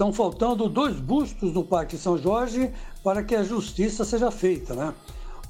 Estão faltando dois bustos no Parque São Jorge para que a justiça seja feita, né?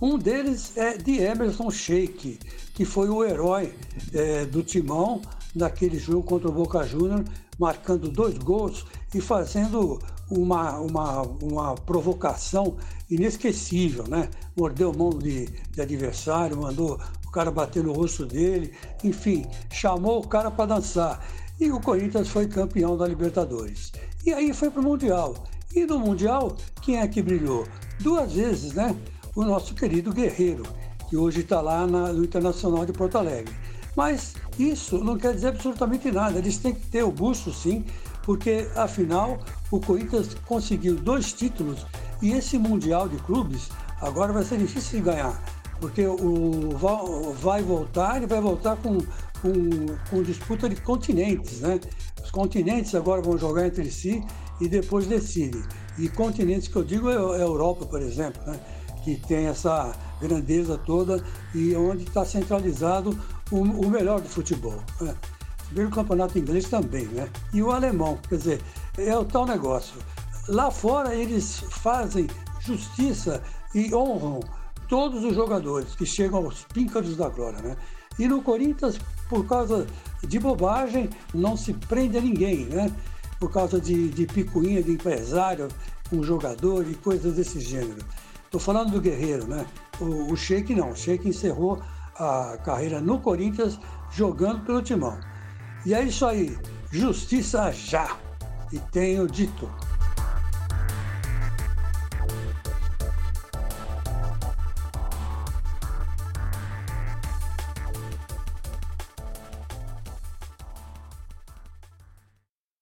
Um deles é de Emerson Sheik, que foi o herói é, do Timão naquele jogo contra o Boca Júnior, marcando dois gols e fazendo uma, uma, uma provocação inesquecível, né? Mordeu mão de, de adversário, mandou o cara bater no rosto dele, enfim, chamou o cara para dançar. E o Corinthians foi campeão da Libertadores. E aí foi para o Mundial. E no Mundial, quem é que brilhou? Duas vezes, né? O nosso querido Guerreiro, que hoje está lá na, no Internacional de Porto Alegre. Mas isso não quer dizer absolutamente nada. Eles têm que ter o busto, sim, porque afinal o Corinthians conseguiu dois títulos e esse Mundial de Clubes agora vai ser difícil de ganhar, porque o vai voltar e vai voltar com, com, com disputa de continentes, né? Os continentes agora vão jogar entre si e depois decidem. E continentes que eu digo é a Europa, por exemplo, né? que tem essa grandeza toda e onde está centralizado o, o, melhor do futebol. Né? o campeonato inglês também, né? E o alemão, quer dizer, é o tal negócio. Lá fora eles fazem justiça e honram todos os jogadores que chegam aos píncaros da glória, né? E no Corinthians, por causa de bobagem, não se prende a ninguém, né? Por causa de, de picuinha de empresário com jogador e coisas desse gênero. Estou falando do Guerreiro, né? O, o Sheik não, o Sheik encerrou a carreira no Corinthians jogando pelo Timão. E é isso aí, justiça já! E tenho dito.